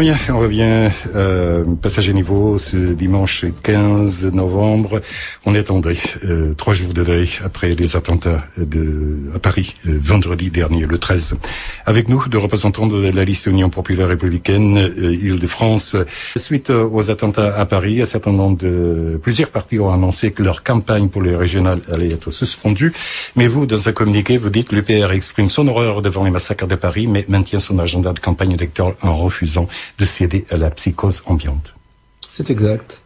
revient, on revient. Euh, passager niveau ce dimanche 15 novembre. On est en deuil. Euh, trois jours de deuil après les attentats de, à Paris euh, vendredi dernier, le 13. Avec nous, deux représentants de la liste Union populaire républicaine euh, Île-de-France. Suite aux attentats à Paris, un certain nombre de plusieurs partis ont annoncé que leur campagne pour les régionales allait être suspendue. Mais vous, dans un communiqué, vous dites l'UPR exprime son horreur devant les massacres de Paris, mais maintient son agenda de campagne électorale en refusant de céder à la psychose ambiante. C'est exact.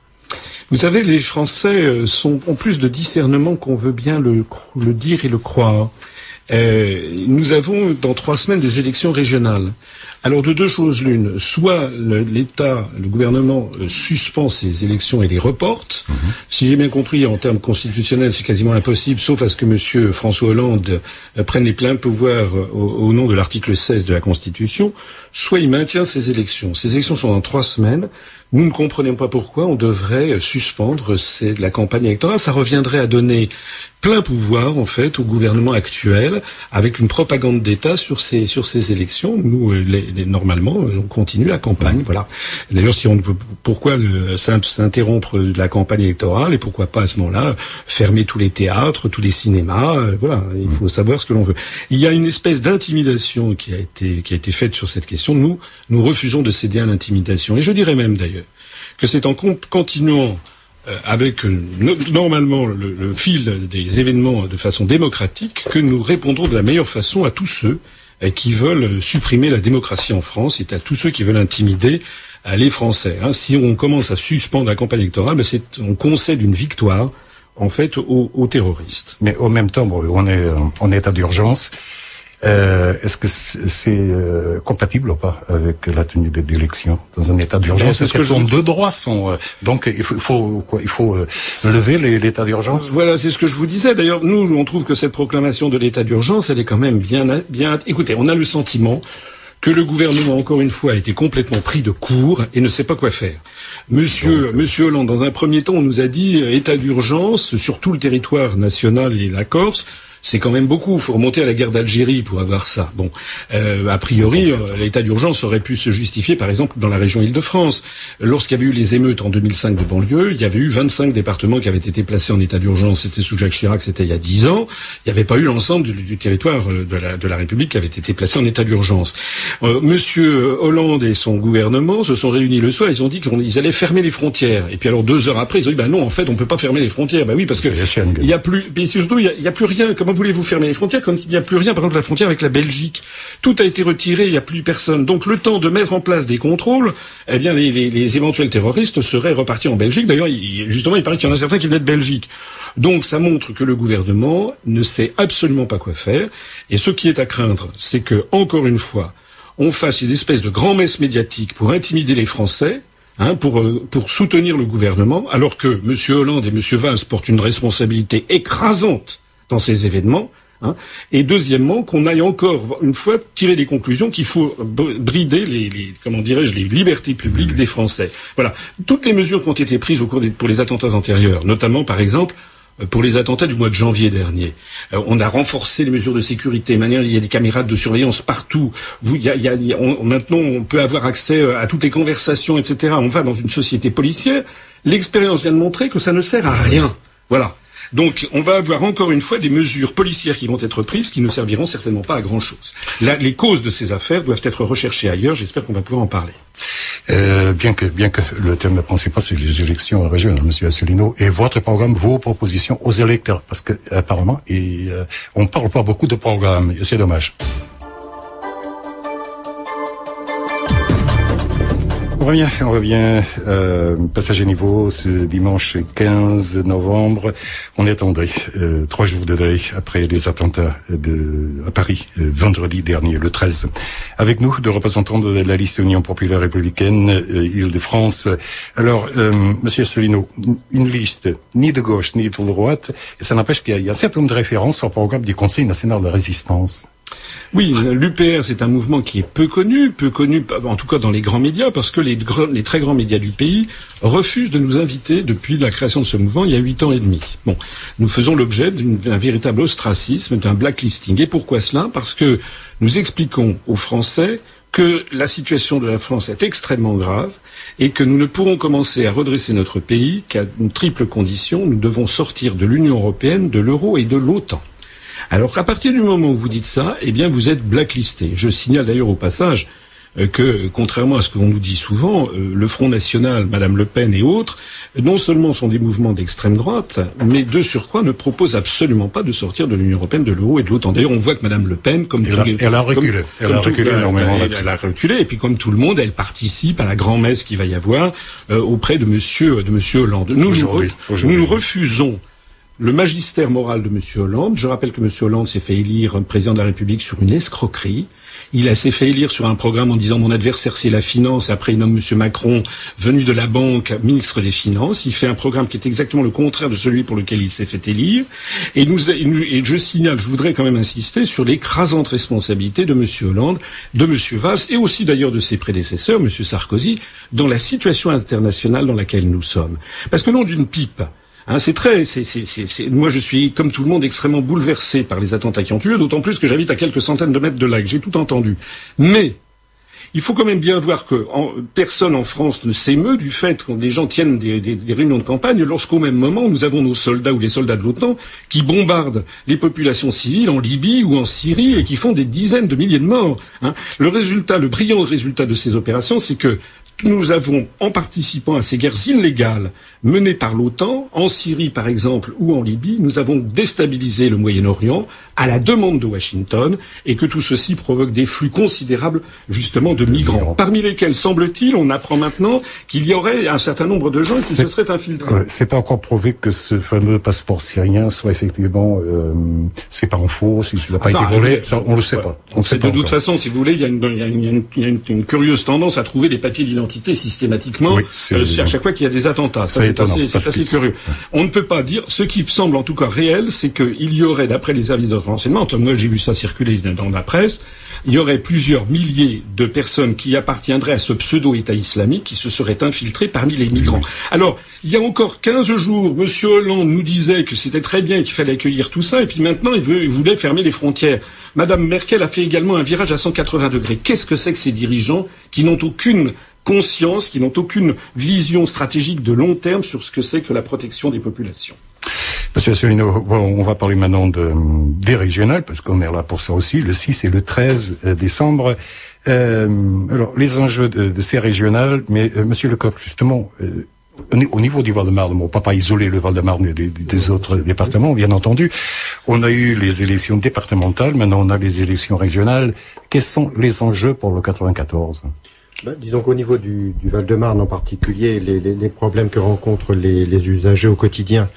Vous savez, les Français euh, sont, ont plus de discernement qu'on veut bien le, dire et le croire. Euh, nous avons dans trois semaines des élections régionales. Alors de deux choses l'une, soit l'État, le, gouvernement euh, suspend ces élections et les reporte. Mhm. Si j'ai bien compris, en termes constitutionnels, c'est quasiment impossible, sauf à ce que M. François Hollande euh, prenne les pleins pouvoirs euh, au, au, nom de l'article 16 de la Constitution. Soit il maintient ces élections. Ces élections sont dans trois semaines. Nous ne comprenons pas pourquoi on devrait suspendre la campagne électorale. Ça reviendrait à donner plein pouvoir en fait au gouvernement actuel avec une propagande d'État sur ces sur ces élections. Nous, les, les, normalement, on continue la campagne. Voilà. D'ailleurs, si on peut, pourquoi s'interrompre de la campagne électorale et pourquoi pas à ce moment-là fermer tous les théâtres, tous les cinémas. Euh, voilà, il faut savoir ce que l'on veut. Il y a une espèce d'intimidation qui a été qui a été faite sur cette question. Nous, nous refusons de céder à l'intimidation. Et je dirais même d'ailleurs que c'est en continuant euh, avec euh, normalement le, le, fil des événements de façon démocratique que nous répondrons de la meilleure façon à tous ceux euh, qui veulent supprimer la démocratie en France et à tous ceux qui veulent intimider les Français. Hein. Si on commence à suspendre la campagne électorale, ben on concède une victoire en fait aux, aux, terroristes. Mais au même temps, on est en état d'urgence. Euh, Est-ce que c'est euh, compatible ou pas avec la tenue des élections dans un état d'urgence? Est-ce que je... deux droits sont euh, donc il faut, il faut quoi Il faut euh, lever l'état d'urgence Voilà, c'est ce que je vous disais. D'ailleurs, nous, on trouve que cette proclamation de l'état d'urgence, elle est quand même bien, bien. Écoutez, on a le sentiment que le gouvernement, encore une fois, a été complètement pris de court et ne sait pas quoi faire. Monsieur, Monsieur Hollande, dans un premier temps, on nous a dit état d'urgence sur tout le territoire national et la Corse c'est quand même beaucoup. Il faut remonter à la guerre d'Algérie pour avoir ça. Bon, euh, a priori, l'état d'urgence aurait pu se justifier, par exemple, dans la région Île-de-France. Lorsqu'il y avait eu les émeutes en 2005 de banlieue, il y avait eu 25 départements qui avaient été placés en état d'urgence. C'était sous Jacques Chirac, c'était il y a 10 ans. Il n'y avait pas eu l'ensemble du, du, territoire euh, de la, de la, République qui avait été placé en état d'urgence. Euh, Monsieur Hollande et son gouvernement se sont réunis le soir. Ils ont dit qu'ils allaient fermer les frontières. Et puis alors deux heures après, ils ont dit ben non, en fait, on peut pas fermer les frontières. Ben oui, parce que il y a plus, surtout il y a, a plus rien. Comment voulez-vous fermer les frontières quand il n'y a plus rien, par exemple la frontière avec la Belgique Tout a été retiré, il n'y a plus personne. Donc le temps de mettre en place des contrôles, eh bien les, éventuels terroristes seraient repartis en Belgique. D'ailleurs, justement, il paraît qu'il y en a certains qui venaient de Belgique. Donc ça montre que le gouvernement ne sait absolument pas quoi faire. Et ce qui est à craindre, c'est que, encore une fois, on fasse une espèce de grand-messe médiatique pour intimider les Français, Hein, pour, euh, pour soutenir le gouvernement, alors que M. Hollande et M. Valls portent une responsabilité écrasante dans ces événements, Hein. Et deuxièmement, qu'on aille encore une fois tirer les conclusions qu'il faut brider les, les comment dirais-je les libertés publiques des Français. Voilà, toutes les mesures qui ont été prises au cours des, pour les attentats antérieurs, notamment par exemple euh, pour les attentats du mois de janvier dernier. Euh, on a renforcé les mesures de sécurité. Il y a des caméras de surveillance partout. Vous, il y a, il y a, on, maintenant, on peut avoir accès euh, à toutes les conversations, etc. On va dans une société policière. L'expérience vient de montrer que ça ne sert à rien. Voilà. Donc on va avoir encore une fois des mesures policières qui vont être prises qui ne serviront certainement pas à grand-chose. Les causes de ces affaires doivent être recherchées ailleurs. J'espère qu'on va pouvoir en parler. Euh, bien que bien que le thème principal c'est les élections régionales, Monsieur Asselineau, et votre programme, vos propositions aux électeurs, parce que apparemment, euh, on parle pas beaucoup de programmes, c'est dommage. On revient, on revient. Euh, passager niveau ce dimanche 15 novembre. On est en deuil. Euh, trois jours de deuil après les attentats de, à Paris euh, vendredi dernier, le 13. Avec nous, deux représentants de la liste Union populaire républicaine euh, Île-de-France. Alors, Monsieur Solino, une liste ni de gauche ni de droite, et ça n'empêche qu'il y, a un certain nombre de références au programme du Conseil national de résistance. Oui, l'UPR, c'est un mouvement qui est peu connu, peu connu en tout cas dans les grands médias, parce que les, très grands médias du pays refusent de nous inviter depuis la création de ce mouvement il y a huit ans et demi. Bon, nous faisons l'objet d'un véritable ostracisme, d'un blacklisting. Et pourquoi cela? Parce que nous expliquons aux Français que la situation de la France est extrêmement grave et que nous ne pourrons commencer à redresser notre pays qu'à une triple condition. Nous devons sortir de l'Union européenne, de l'euro et de l'OTAN. Alors à partir du moment où vous dites ça, eh bien vous êtes blacklisté. Je signale d'ailleurs au passage euh, que, contrairement à ce que l'on nous dit souvent, euh, le Front National, Madame Le Pen et autres, non seulement sont des mouvements d'extrême droite, mais de surcroît ne proposent absolument pas de sortir de l'Union européenne, de l'euro et de l'OTAN. D'ailleurs, on voit que Madame Le Pen, comme elle, a, elle a reculé, elle a reculé énormément elle, elle, a reculé, et puis comme tout le monde, elle participe à la grand-messe qui va y avoir euh, auprès de Monsieur de Monsieur Hollande. Nous, nous, nous, nous refusons le magistère moral de M. Hollande. Je rappelle que M. Hollande s'est fait élire président de la République sur une escroquerie. Il s'est fait élire sur un programme en disant mon adversaire c'est la finance. Après il nomme M. Macron, venu de la banque, ministre des Finances. Il fait un programme qui est exactement le contraire de celui pour lequel il s'est fait élire. Et, nous, et je signale, je voudrais quand même insister sur l'écrasante responsabilité de M. Hollande, de M. Valls et aussi d'ailleurs de ses prédécesseurs, M. Sarkozy, dans la situation internationale dans laquelle nous sommes. Parce que non d'une pipe, Hein, c'est très, moi je suis comme tout le monde extrêmement bouleversé par les attentats qui ont lieu, d'autant plus que j'habite à quelques centaines de mètres de là, j'ai tout entendu. Mais il faut quand même bien voir que personne en France ne s'émeut du fait que les gens tiennent des, des réunions de campagne lorsqu'au même moment nous avons nos soldats ou les soldats de l'OTAN qui bombardent les populations civiles en Libye ou en Syrie et qui font des dizaines de milliers de morts. Hein. Le résultat, le brillant résultat de ces opérations, c'est que nous avons, en participant à ces guerres illégales menées par l'OTAN, en Syrie par exemple ou en Libye, nous avons déstabilisé le Moyen-Orient à la demande de Washington et que tout ceci provoque des flux considérables justement de migrants, parmi lesquels, semble-t-il, on apprend maintenant qu'il y aurait un certain nombre de gens qui se seraient infiltrés. Ouais, c'est pas encore prouvé que ce fameux passeport syrien soit effectivement, euh, c'est pas en faux, si n'a pas ah, été volé, on le sait pas. On sait de toute façon, si vous voulez, il y a, une, il y a, une, il y a une, une, curieuse tendance à trouver des papiers d'identité systématiquement oui, euh, à chaque fois qu'il y a des attentats. Ça, c'est assez, assez curieux. On ne peut pas dire, ce qui semble en tout cas réel, c'est qu'il y aurait, d'après les services de renseignement, moi j'ai vu ça circuler dans la presse, il y aurait plusieurs milliers de personnes qui appartiendraient à ce pseudo-État islamique qui se seraient infiltrées parmi les migrants. Alors, il y a encore 15 jours, M. Hollande nous disait que c'était très bien qu'il fallait accueillir tout ça, et puis maintenant il, veut, il voulait fermer les frontières. Madame Merkel a fait également un virage à 180 degrés. Qu'est-ce que c'est que ces dirigeants qui n'ont aucune conscience, qui n'ont aucune vision stratégique de long terme sur ce que c'est que la protection des populations Monsieur Asselineau, on va parler maintenant de, des régionales, parce qu'on est là pour ça aussi, le 6 et le 13 euh, décembre. Euh, alors, les enjeux de, de ces régionales, mais euh, Monsieur Lecoq, justement, euh, au niveau du Val-de-Marne, on ne peut pas isoler le Val-de-Marne des, des, autres départements, bien entendu. On a eu les élections départementales, maintenant on a les élections régionales. Quels sont les enjeux pour le 94 ben, disons qu'au niveau du, Val-de-Marne en particulier, les, problèmes que rencontrent les, usagers au quotidien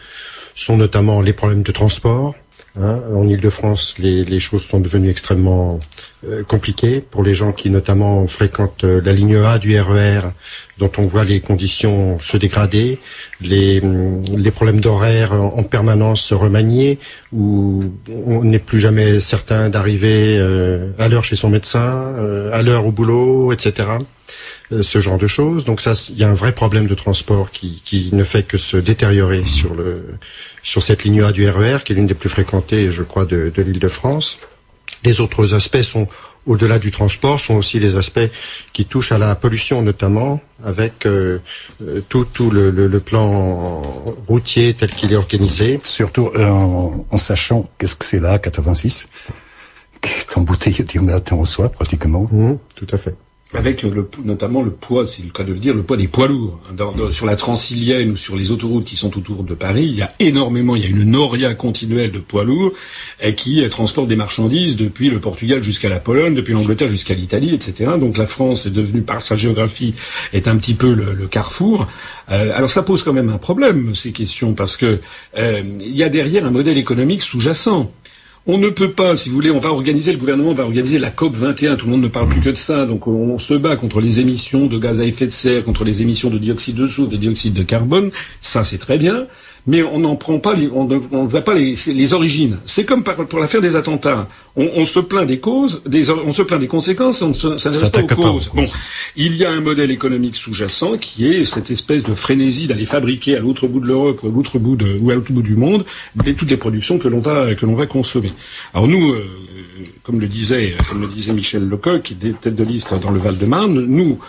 sont notamment les problèmes de transport. Hein. En Ile-de-France, les, choses sont devenues extrêmement euh, compliquées pour les gens qui notamment fréquentent euh, la ligne A du RER, e dont on voit les conditions se dégrader, les, les problèmes d'horaire en, en, permanence se remanier, où on n'est plus jamais certain d'arriver euh, à l'heure chez son médecin, à l'heure au boulot, etc. Euh, ce genre de choses. Donc ça, il y a un vrai problème de transport qui, qui ne fait que se détériorer sur le sur cette ligne A du RER, qui est l'une des plus fréquentées, je crois, de, de l'Île-de-France. Les autres aspects sont au-delà du transport, sont aussi les aspects qui touchent à la pollution, notamment avec euh, euh tout, tout le, le, le, plan routier tel qu'il est organisé. Surtout euh, en, en, sachant qu'est-ce que c'est là, 86, qui est embouteillé du matin au soir pratiquement. Mmh, tout à fait avec le, notamment le poids, c'est le cas de le dire, le poids des poids lourds. Dans, sur la Transilienne ou sur les autoroutes qui sont autour de Paris, il y a énormément, il y a une noria continuelle de poids lourds qui euh, transportent des marchandises depuis le Portugal jusqu'à la Pologne, depuis l'Angleterre jusqu'à l'Italie, etc. Donc la France est devenue, par sa géographie, est un petit peu le, le carrefour. Euh, alors ça pose quand même un problème, ces questions, parce que euh, il y a derrière un modèle économique sous-jacent. On ne peut pas, si vous voulez, on va organiser, le gouvernement va organiser la COP 21, tout le monde ne parle plus que de ça, donc on se bat contre les émissions de gaz à effet de serre, contre les émissions de dioxyde de soufre, de dioxyde de carbone, ça c'est très bien, mais on n'en prend pas, on ne voit pas les, les origines. C'est comme pour l'affaire des attentats. On, on, se plaint des causes, des, on se plaint des conséquences, on ne s'intéresse pas aux causes. Bon, il y a un modèle économique sous-jacent qui est cette espèce de frénésie d'aller fabriquer à l'autre bout de l'Europe ou à l'autre bout de, ou à l'autre bout du monde toutes les productions que l'on va que l'on va consommer. Alors nous. Euh, comme le disait, comme le disait Michel Lecoq, qui est tête de liste dans le Val-de-Marne, nous,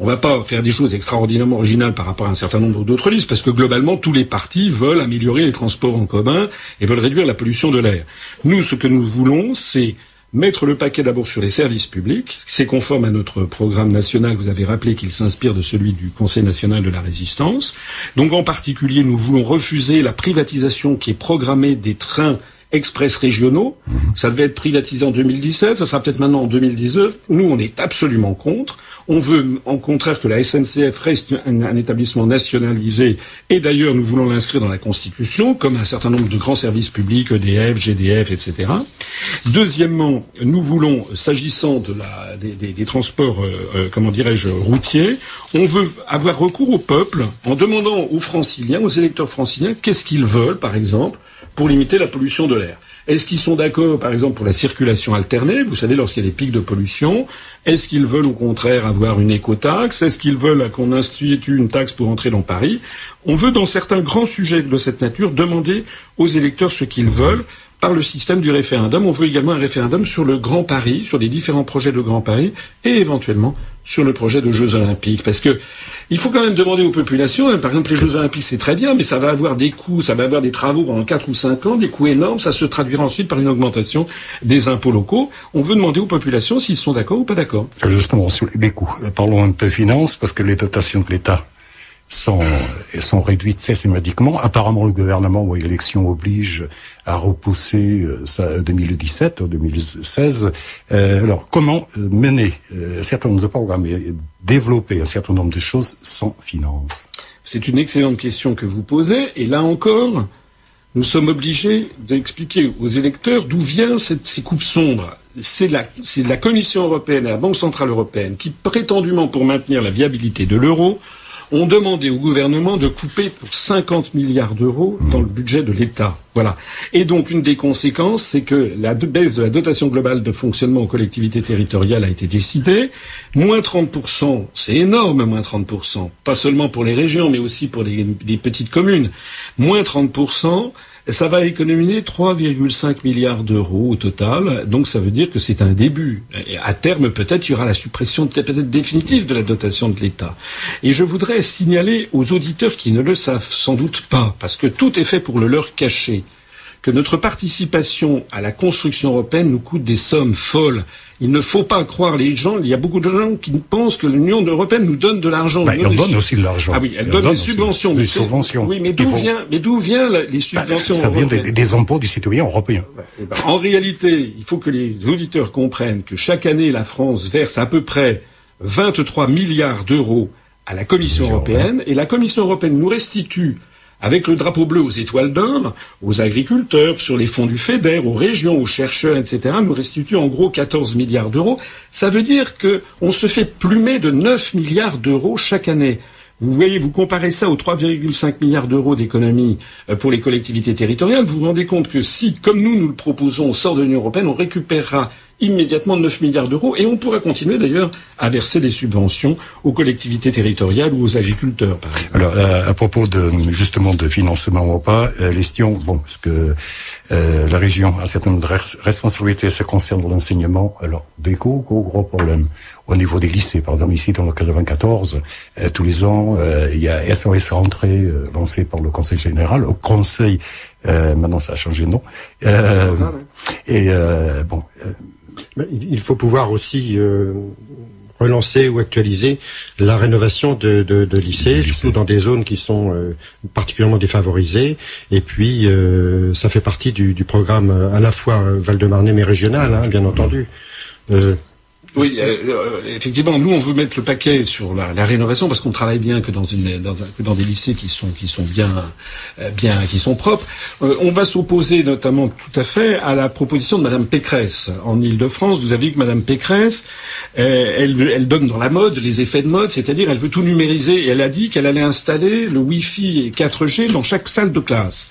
on va pas faire des choses extraordinairement originales par rapport à un certain nombre d'autres listes, parce que globalement, tous les partis veulent améliorer les transports en commun et veulent réduire la pollution de l'air. Nous, ce que nous voulons, c'est mettre le paquet d'abord sur les services publics. C'est conforme à notre programme national. Vous avez rappelé qu'il s'inspire de celui du Conseil national de la résistance. Donc, en particulier, nous voulons refuser la privatisation qui est programmée des trains express régionaux. Ça devait être privatisé en 2017, ça sera peut-être maintenant en 2019. Nous, on est absolument contre. On veut, en contraire, que la SNCF reste un, établissement nationalisé. Et d'ailleurs, nous voulons l'inscrire dans la Constitution, comme un certain nombre de grands services publics, EDF, GDF, etc. Deuxièmement, nous voulons, s'agissant des transports, euh, euh, comment dirais-je, routiers, on veut avoir recours au peuple en demandant aux franciliens, aux électeurs franciliens, qu'est-ce qu'ils veulent, par exemple, pour limiter la pollution de l'air. Est-ce qu'ils sont d'accord, par exemple, pour la circulation alternée Vous savez, lorsqu'il y a des pics de pollution, est-ce qu'ils veulent au contraire avoir une écotaxe Est-ce qu'ils veulent qu'on institue une taxe pour entrer dans Paris? On veut, dans certains grands sujets de cette nature, demander aux électeurs ce qu'ils veulent par le système du référendum. On veut également un référendum sur le Grand Paris, sur les différents projets de Grand Paris, et éventuellement sur le projet de Jeux Olympiques. Parce que il faut quand même demander aux populations, hein, par exemple les Jeux Olympiques c'est très bien, mais ça va avoir des coûts, ça va avoir des travaux pendant 4 ou 5 ans, des coûts énormes, ça se traduira ensuite par une augmentation des impôts locaux. On veut demander aux populations s'ils sont d'accord ou pas d'accord. Justement, sur les coûts, parlons un peu finances, parce que les dotations de l'État sont, sont réduites systématiquement. Apparemment, le gouvernement, ou l'élection oblige à repousser euh, ça 2017 ou 2016. Euh, alors, comment euh, mener un certain nombre de programmes et développer un certain nombre de choses sans finances C'est une excellente question que vous posez. Et là encore, nous sommes obligés d'expliquer aux électeurs d'où viennent ces coupes sombres. C'est la, la Commission européenne et la Banque centrale européenne qui, prétendument pour maintenir la viabilité de l'euro, ont demandé au gouvernement de couper pour 50 milliards d'euros dans le budget de l'État. Voilà. Et donc, une des conséquences, c'est que la baisse de la dotation globale de fonctionnement aux collectivités territoriales a été décidée. Moins 30%, c'est énorme, moins 30%. Pas seulement pour les régions, mais aussi pour les, les petites communes. Moins 30%, ça va économiser 3,5 milliards d'euros au total. Donc ça veut dire que c'est un début. À terme, peut-être, il y aura la suppression peut-être définitive de la dotation de l'État. Et je voudrais signaler aux auditeurs qui ne le savent sans doute pas, parce que tout est fait pour le leur cacher, que notre participation à la construction européenne nous coûte des sommes folles. Il ne faut pas croire les gens. Il y a beaucoup de gens qui pensent que l'Union européenne nous donne de l'argent. Bah, elle donne aussi de l'argent. Ah oui, elle, donne, des subventions. Des subventions. Oui, mais d'où vient, mais d'où vient les bah, subventions Ça vient des, des, impôts des citoyens européens. Eh ben, en réalité, il faut que les auditeurs comprennent que chaque année, la France verse à peu près 23 milliards d'euros à la Commission européenne, et la Commission européenne nous restitue avec le drapeau bleu aux étoiles d'or, aux agriculteurs, sur les fonds du FEDER, aux régions, aux chercheurs, etc., nous restitue en gros 14 milliards d'euros. Ça veut dire qu'on se fait plumer de 9 milliards d'euros chaque année. Vous voyez, vous comparez ça aux 3,5 milliards d'euros d'économie euh, pour les collectivités territoriales, vous vous rendez compte que si, comme nous, nous le proposons au sort de l'Union européenne, on récupérera immédiatement 9 milliards d'euros et on pourra continuer d'ailleurs à verser des subventions aux collectivités territoriales ou aux agriculteurs. Par exemple. Alors à, propos de justement de financement ou pas, euh, l'estion, bon, parce que euh, la région a certaines responsabilités, ça concerne l'enseignement. Alors des gros gros gros problèmes au niveau des lycées. Par exemple ici dans le 94, euh, tous les ans euh, il y a SOS rentrée euh, lancé par le Conseil général au Conseil. Maintenant ça a changé de nom. et bon il faut pouvoir aussi euh, relancer ou actualiser la rénovation de, lycées, surtout dans des zones qui sont euh, particulièrement défavorisées. Et puis, euh, ça fait partie du, programme à la fois Val-de-Marne mais régional, hein, bien entendu. Oui, euh, euh, effectivement, nous on veut mettre le paquet sur la, rénovation parce qu'on travaille bien que dans, une, dans, que dans des lycées qui sont qui sont bien euh, bien qui sont propres. on va s'opposer notamment tout à fait à la proposition de Madame Pécresse en Île-de-France. Vous avez vu que Madame Pécresse, elle, elle donne dans la mode les effets de mode, c'est-à-dire elle veut tout numériser et elle a dit qu'elle allait installer le Wi-Fi et 4G dans chaque salle de classe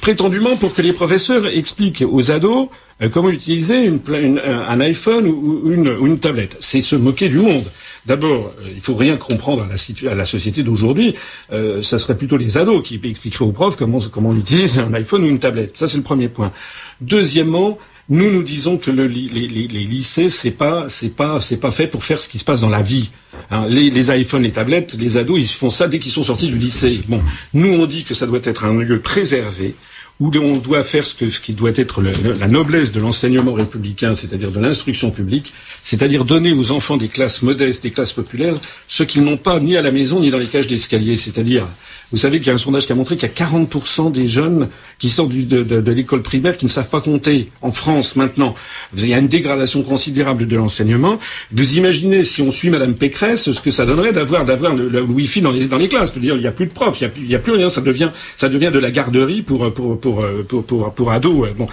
prétendument pour que les professeurs expliquent aux ados euh, comment utiliser une, un iPhone ou une, une tablette. C'est se moquer du monde. D'abord, euh, il faut rien comprendre à la, à la société d'aujourd'hui. Euh, ça serait plutôt les ados qui expliqueraient aux profs comment, comment on utilise un iPhone ou une tablette. Ça, c'est le premier point. Deuxièmement, Nous, nous disons que le, les, les, les, lycées, c'est pas, c'est pas, c'est pas fait pour faire ce qui se passe dans la vie. Hein, les, les iPhones, les tablettes, les ados, ils font ça dès qu'ils sont sortis du lycée. Bon, nous, on dit que ça doit être un lieu préservé où on doit faire ce, qui doit être la noblesse de l'enseignement républicain, c'est-à-dire de l'instruction publique, c'est-à-dire donner aux enfants des classes modestes, des classes populaires, ce qu'ils n'ont pas ni à la maison ni dans les cages d'escalier, c'est-à-dire vous savez qu'il y a un sondage qui a montré qu'il y a 40% des jeunes qui sortent de, l'école primaire qui ne savent pas compter en France maintenant. Il y a une dégradation considérable de l'enseignement. Vous imaginez si on suit Madame Pécresse ce que ça donnerait d'avoir le, le Wi-Fi dans les classes. dire il n'y a plus de profs, il n'y a, plus rien. Ça devient ça devient de la garderie pour pour pour pour pour, pour, ados. Bon.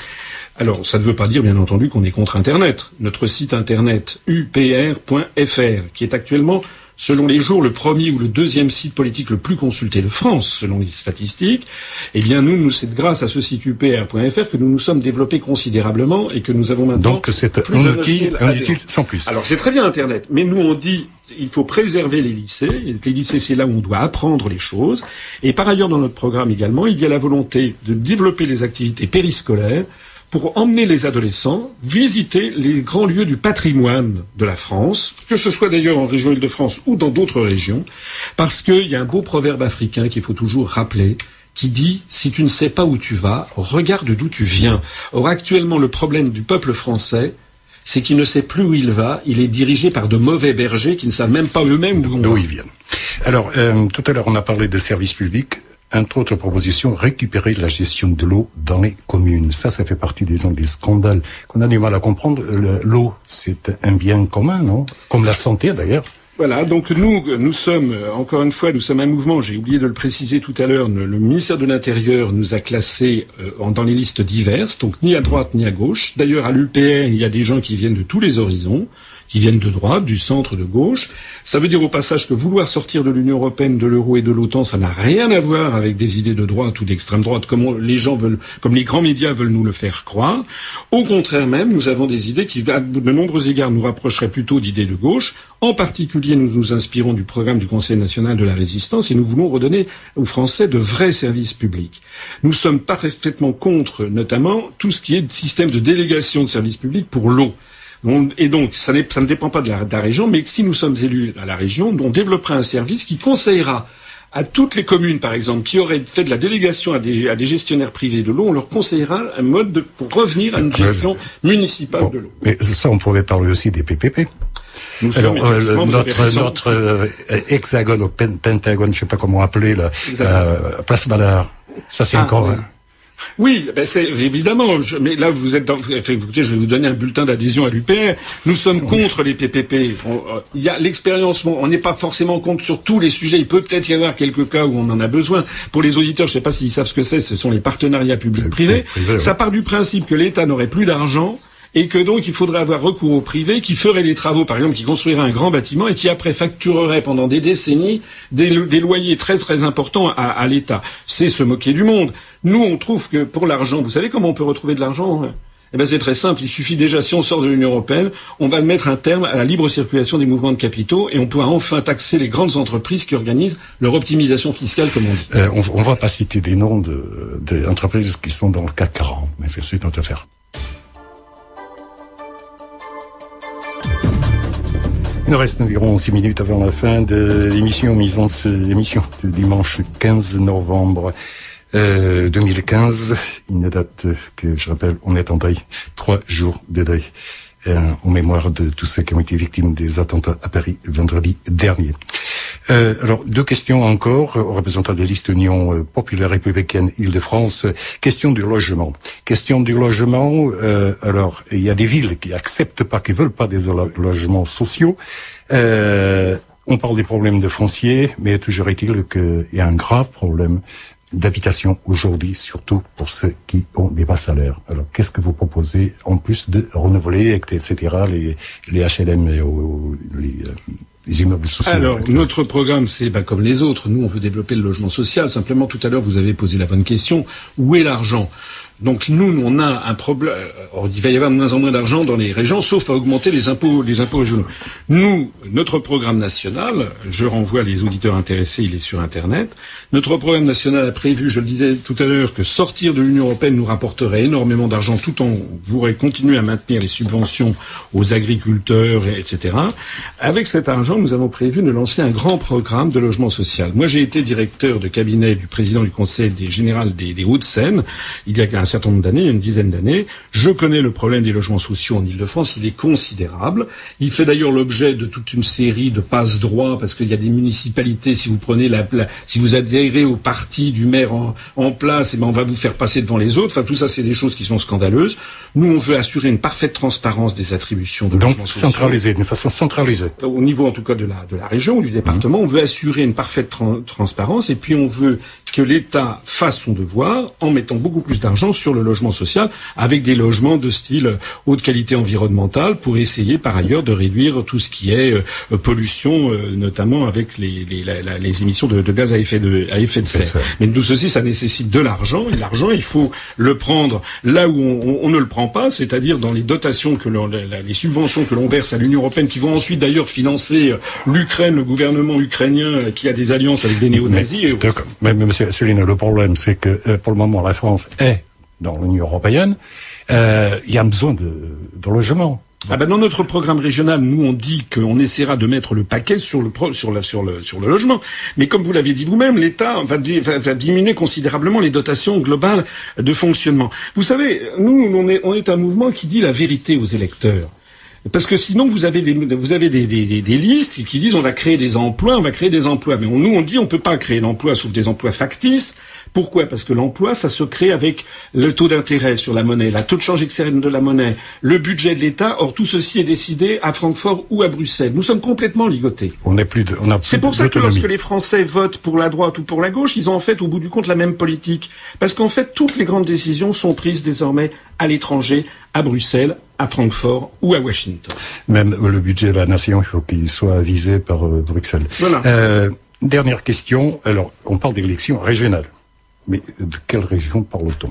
Alors, ça ne veut pas dire, bien entendu, qu'on est contre Internet. Notre site Internet upr.fr, qui est actuellement selon les jours, le premier ou le deuxième site politique le plus consulté de France, selon les statistiques, eh bien, nous, nous c'est grâce à ce site upr.fr que nous nous sommes développés considérablement et que nous avons maintenant... Donc, c'est un outil, sans plus. Alors, c'est très bien Internet, mais nous, on dit il faut préserver les lycées. Les lycées, c'est là où on doit apprendre les choses. Et par ailleurs, dans notre programme également, il y a la volonté de développer les activités périscolaires pour emmener les adolescents visiter les grands lieux du patrimoine de la France, que ce soit d'ailleurs en région Île-de-France ou dans d'autres régions, parce qu'il y a un beau proverbe africain qu'il faut toujours rappeler, qui dit si tu ne sais pas où tu vas, regarde d'où tu viens. Or actuellement le problème du peuple français, c'est qu'il ne sait plus où il va, il est dirigé par de mauvais bergers qui ne savent même pas eux-mêmes d'où ils viennent. Alors, euh, tout à l'heure, on a parlé de services publics entre autres propositions, récupérer la gestion de l'eau dans les communes. Ça, ça fait partie des, des scandales qu'on a du mal à comprendre. L'eau, c'est un bien commun, non? Comme la santé, d'ailleurs. Voilà, donc nous, nous sommes, encore une fois, nous sommes un mouvement, j'ai oublié de le préciser tout à l'heure, le ministère de l'Intérieur nous a classés euh, dans les listes diverses, donc ni à droite ni à gauche. D'ailleurs, à l'UPR, il y a des gens qui viennent de tous les horizons qui viennent de droite, du centre, de gauche. Ça veut dire au passage que vouloir sortir de l'Union européenne, de l'euro et de l'OTAN, ça n'a rien à voir avec des idées de droite ou d'extrême droite, comme les gens veulent, comme les grands médias veulent nous le faire croire. Au contraire même, nous avons des idées qui, à de nombreux égards, nous rapprocheraient plutôt d'idées de gauche. En particulier, nous nous inspirons du programme du Conseil national de la résistance et nous voulons redonner aux Français de vrais services publics. Nous sommes parfaitement contre, notamment, tout ce qui est système de délégation de services publics pour l'eau et donc, ça, ça, ne dépend pas de la, de la, région, mais si nous sommes élus à la région, on développera un service qui conseillera à toutes les communes, par exemple, qui auraient fait de la délégation à des, à des gestionnaires privés de l'eau, on leur conseillera un mode de, pour revenir à une gestion municipale de l'eau. Mais ça, on pourrait parler aussi des PPP. Nous Alors, euh, notre, notre euh, hexagone, ou pentagone, je ne sais pas comment appeler, la euh, place Ballard, ça c'est ah, encore... Oui. Oui, ben c'est évidemment. Je, mais là, vous êtes. Dans, écoutez, je vais vous donner un bulletin d'adhésion à l'UPR. Nous sommes contre les PPP. On, euh, il y a l'expérience. on n'est pas forcément contre sur tous les sujets. Il peut peut-être y avoir quelques cas où on en a besoin. Pour les auditeurs, je ne sais pas s'ils savent ce que c'est. Ce sont les partenariats publics-privés. Ça part du principe que l'État n'aurait plus d'argent et que donc il faudrait avoir recours au privé qui ferait les travaux, par exemple, qui construirait un grand bâtiment et qui après facturerait pendant des décennies des, des loyers très très importants à, à l'État. C'est se moquer du monde. Nous, on trouve que pour l'argent, vous savez comment on peut retrouver de l'argent hein? Eh ben c'est très simple. Il suffit déjà, si on sort de l'Union européenne, on va mettre un terme à la libre circulation des mouvements de capitaux et on pourra enfin taxer les grandes entreprises qui organisent leur optimisation fiscale, comme on dit. Euh, on, ne va pas citer des noms d'entreprises de, qui sont dans le CAC 40, mais c'est notre affaire. Il nous reste environ six minutes avant la fin de l'émission, mise émission du dimanche 15 novembre euh, 2015. Une date que je rappelle, on est en deuil, trois jours de deuil euh, en mémoire de tous ceux qui ont été victimes des attentats à Paris vendredi dernier. Euh, alors, deux questions encore aux représentants de liste Union euh, populaire républicaine Île-de-France. Question du logement. Question du logement. Euh, alors, il y a des villes qui acceptent pas, qui veulent pas des logements sociaux. Euh, on parle des problèmes de foncier, mais toujours est-il qu'il y a un grave problème d'habitation aujourd'hui, surtout pour ceux qui ont des bas salaires. Alors, qu'est-ce que vous proposez en plus de renouveler, etc., les, les HLM et les, les immeubles sociaux. Alors, notre programme, c'est bah, comme les autres. Nous, on veut développer le logement social. Simplement, tout à l'heure, vous avez posé la bonne question. Où est l'argent? Donc nous, on a un problème. il va y avoir de moins en moins d'argent dans les régions, sauf à augmenter les impôts, les impôts régionaux. Nous, notre programme national, je renvoie les auditeurs intéressés, il est sur Internet. Notre programme national a prévu, je le disais tout à l'heure, que sortir de l'Union européenne nous rapporterait énormément d'argent, tout en pourrait continuer à maintenir les subventions aux agriculteurs, etc. Avec cet argent, nous avons prévu de lancer un grand programme de logement social. Moi, j'ai été directeur de cabinet du président du Conseil des général des, des Hauts-de-Seine il y a certain nombre d'années, une dizaine d'années. Je connais le problème des logements sociaux en Ile-de-France, il est considérable. Il fait d'ailleurs l'objet de toute une série de passe-droits, parce qu'il y a des municipalités, si vous prenez la, si vous adhérez au parti du maire en, place, et eh ben on va vous faire passer devant les autres. Enfin, tout ça, c'est des choses qui sont scandaleuses. Nous, on veut assurer une parfaite transparence des attributions de Donc, centralisée, d'une façon centralisée. Au niveau, en tout cas, de la, de la région ou du département, mmh. on veut assurer une parfaite transparence, et puis on veut que l'État fasse son devoir en mettant beaucoup plus d'argent sur le logement social, avec des logements de style haute qualité environnementale, pour essayer par ailleurs de réduire tout ce qui est euh, pollution, euh, notamment avec les, les, les émissions de, de, gaz à effet de, à effet de serre. Mais tout ceci, ça nécessite de l'argent, et l'argent, il faut le prendre là où on, on, ne le prend pas, c'est-à-dire dans les dotations que l'on, les subventions que l'on verse à l'Union européenne, qui vont ensuite d'ailleurs financer euh, l'Ukraine, le gouvernement ukrainien qui a des alliances avec des néo-nazis. Mais, mais monsieur Céline, le problème, c'est que pour le moment, la France est dans l'Union européenne, euh, il y a besoin de, de logement. Ah ben dans notre programme régional, nous on dit qu'on essaiera de mettre le paquet sur le logement. Mais comme vous l'avez dit vous-même, l'État va, diminuer considérablement les dotations globales de fonctionnement. Vous savez, nous on est on un mouvement qui dit la vérité aux électeurs. Parce que sinon, vous avez des, listes qui disent on va créer des emplois, on va créer des emplois. Mais nous, on dit on peut pas créer d'emplois sauf des emplois factices. Pourquoi? Parce que l'emploi, ça se crée avec le taux d'intérêt sur la monnaie, la taux de change externe de la monnaie, le budget de l'État. Or, tout ceci est décidé à Francfort ou à Bruxelles. Nous sommes complètement ligotés. On n'est plus de, C'est pour ça que lorsque les Français votent pour la droite ou pour la gauche, ils ont en fait, au bout du compte, la même politique. Parce qu'en fait, toutes les grandes décisions sont prises désormais à l'étranger, à Bruxelles, à Francfort ou à Washington. Même le budget de la nation, il faut qu'il soit visé par euh, Bruxelles. Voilà. Euh, dernière question. Alors, on parle d'élections régionales. Mais de quelle région parle-t-on?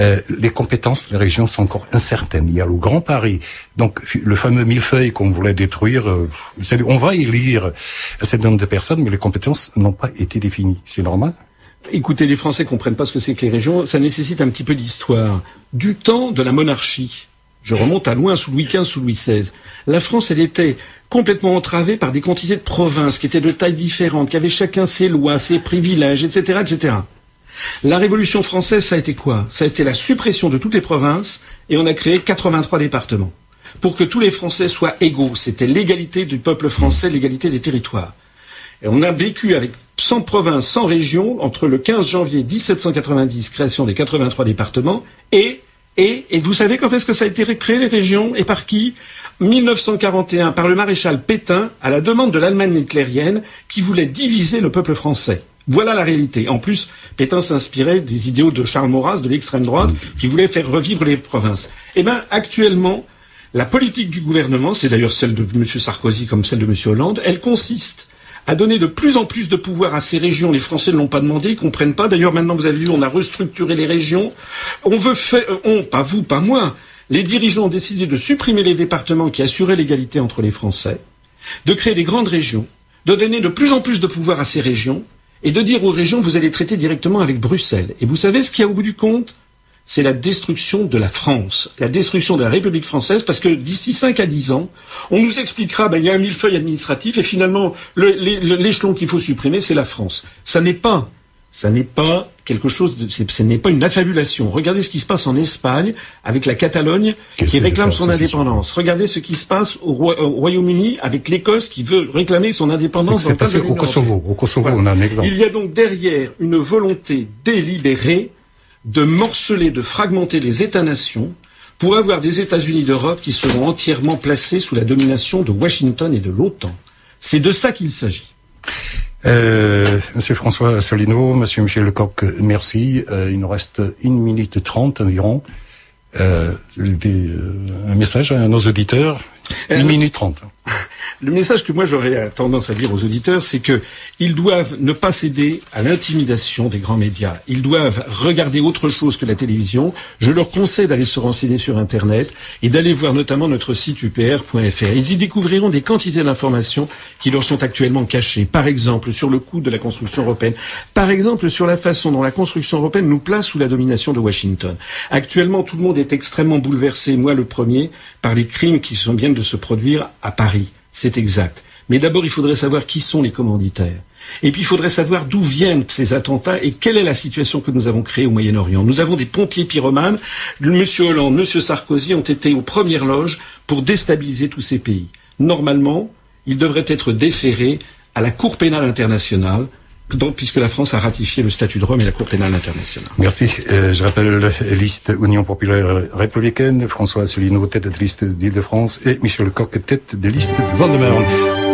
Euh, Les compétences des régions sont encore incertaines. Il y a le Grand Paris, donc le fameux millefeuille qu'on voulait détruire. Euh, on va élire un certain nombre de personnes, mais les compétences n'ont pas été définies. C'est normal? Écoutez, les Français comprennent pas ce que c'est que les régions. Ça nécessite un petit peu d'histoire. Du temps de la monarchie, je remonte à loin, sous Louis XV, sous Louis XVI. La France, elle était complètement entravée par des quantités de provinces qui étaient de tailles différentes, qui avaient chacun ses lois, ses privilèges, etc., etc. La Révolution française, ça a été quoi? Ça a été la suppression de toutes les provinces et on a créé 83 départements pour que tous les Français soient égaux. C'était l'égalité du peuple français, l'égalité des territoires. Et on a vécu avec 100 provinces, 100 régions entre le 15 janvier 1790, création des 83 départements, et, et, et vous savez quand est-ce que ça a été créé les régions et par qui? 1941 par le maréchal Pétain à la demande de l'Allemagne hitlérienne qui voulait diviser le peuple français. Voilà la réalité. En plus, Pétain s'inspirait des idéaux de Charles Maurras, de l'extrême droite, qui voulait faire revivre les provinces. Eh bien, actuellement, la politique du gouvernement, c'est d'ailleurs celle de M. Sarkozy comme celle de M. Hollande, elle consiste à donner de plus en plus de pouvoir à ces régions. Les Français ne l'ont pas demandé, ils comprennent pas. D'ailleurs, maintenant, vous avez vu, on a restructuré les régions. On veut faire, euh, on, pas vous, pas moi. Les dirigeants ont décidé de supprimer les départements qui assuraient l'égalité entre les Français, de créer des grandes régions, de donner de plus en plus de pouvoir à ces régions, et de dire aux régions, vous allez traiter directement avec Bruxelles. Et vous savez ce qu'il y a au bout du compte? C'est la destruction de la France, la destruction de la République française, parce que d'ici 5 à 10 ans, on nous expliquera, ben, il y a un millefeuille administratif, et finalement, l'échelon qu'il faut supprimer, c'est la France. Ça n'est pas ça n'est pas quelque chose de, ce n'est pas une affabulation. Regardez ce qui se passe en Espagne avec la Catalogne qui réclame son indépendance. Regardez ce qui se passe au, Royaume-Uni avec l'Écosse qui veut réclamer son indépendance. C'est passé au Kosovo. Au Kosovo, on a un exemple. Il y a donc derrière une volonté délibérée de morceler, de fragmenter les États-nations pour avoir des États-Unis d'Europe qui seront entièrement placés sous la domination de Washington et de l'OTAN. C'est de ça qu'il s'agit. Euh, Monsieur François Solino, Monsieur Michel Lecoq, merci. Euh, il nous reste une minute trente environ. Euh, des, un message à nos auditeurs. Une minute trente. Le message que moi j'aurais tendance à dire aux auditeurs, c'est que ils doivent ne pas céder à l'intimidation des grands médias. Ils doivent regarder autre chose que la télévision. Je leur conseille d'aller se renseigner sur Internet et d'aller voir notamment notre site upr.fr. Ils y découvriront des quantités d'informations qui leur sont actuellement cachées. Par exemple, sur le coût de la construction européenne. Par exemple, sur la façon dont la construction européenne nous place sous la domination de Washington. Actuellement, tout le monde est extrêmement bouleversé, moi le premier, par les crimes qui sont, viennent de se produire à Paris c'est exact. Mais d'abord, il faudrait savoir qui sont les commanditaires. Et puis, il faudrait savoir d'où viennent ces attentats et quelle est la situation que nous avons créée au Moyen-Orient. Nous avons des pompiers pyromanes. M. Hollande, M. Sarkozy ont été aux premières loges pour déstabiliser tous ces pays. Normalement, ils devraient être déférés à la Cour pénale internationale donc, puisque la France a ratifié le statut de Rome et la Cour pénale internationale. Merci. Euh, je rappelle liste Union populaire républicaine, François Asselineau, tête de liste d'Île-de-France, et Michel Coq, tête de liste de Val-de-Marne.